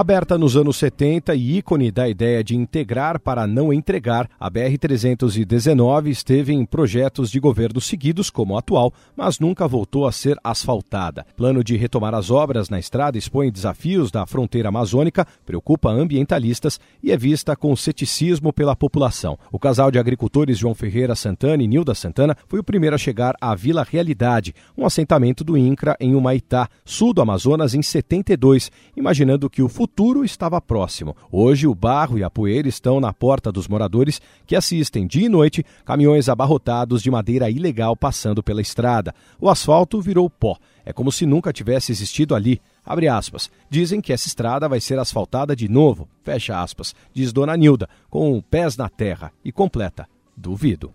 Aberta nos anos 70 e ícone da ideia de integrar para não entregar, a BR-319 esteve em projetos de governo seguidos, como o atual, mas nunca voltou a ser asfaltada. Plano de retomar as obras na estrada expõe desafios da fronteira amazônica, preocupa ambientalistas e é vista com ceticismo pela população. O casal de agricultores João Ferreira Santana e Nilda Santana foi o primeiro a chegar à Vila Realidade, um assentamento do INCRA em Humaitá, sul do Amazonas, em 72, imaginando que o futuro futuro estava próximo. Hoje, o barro e a poeira estão na porta dos moradores que assistem dia e noite caminhões abarrotados de madeira ilegal passando pela estrada. O asfalto virou pó. É como se nunca tivesse existido ali. Abre aspas. Dizem que essa estrada vai ser asfaltada de novo. Fecha aspas. Diz Dona Nilda, com pés na terra. E completa. Duvido.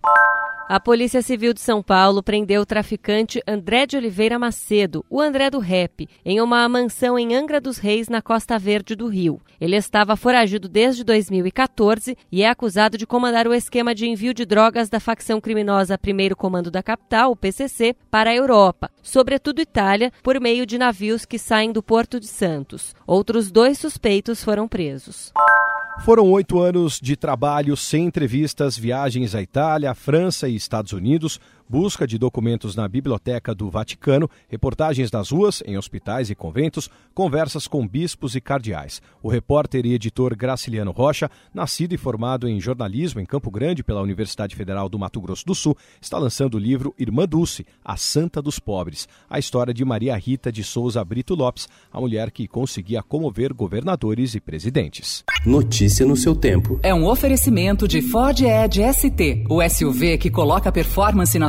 A Polícia Civil de São Paulo prendeu o traficante André de Oliveira Macedo, o André do Rep, em uma mansão em Angra dos Reis, na Costa Verde do Rio. Ele estava foragido desde 2014 e é acusado de comandar o esquema de envio de drogas da facção criminosa Primeiro Comando da Capital, o PCC, para a Europa, sobretudo Itália, por meio de navios que saem do Porto de Santos. Outros dois suspeitos foram presos. Foram oito anos de trabalho sem entrevistas, viagens à Itália, França e Estados Unidos, busca de documentos na Biblioteca do Vaticano, reportagens nas ruas, em hospitais e conventos, conversas com bispos e cardeais. O repórter e editor Graciliano Rocha, nascido e formado em jornalismo em Campo Grande pela Universidade Federal do Mato Grosso do Sul, está lançando o livro Irmã Dulce, a Santa dos Pobres, a história de Maria Rita de Souza Brito Lopes, a mulher que conseguia comover governadores e presidentes. Notícia no seu tempo. É um oferecimento de Ford Edge ST, o SUV que coloca performance na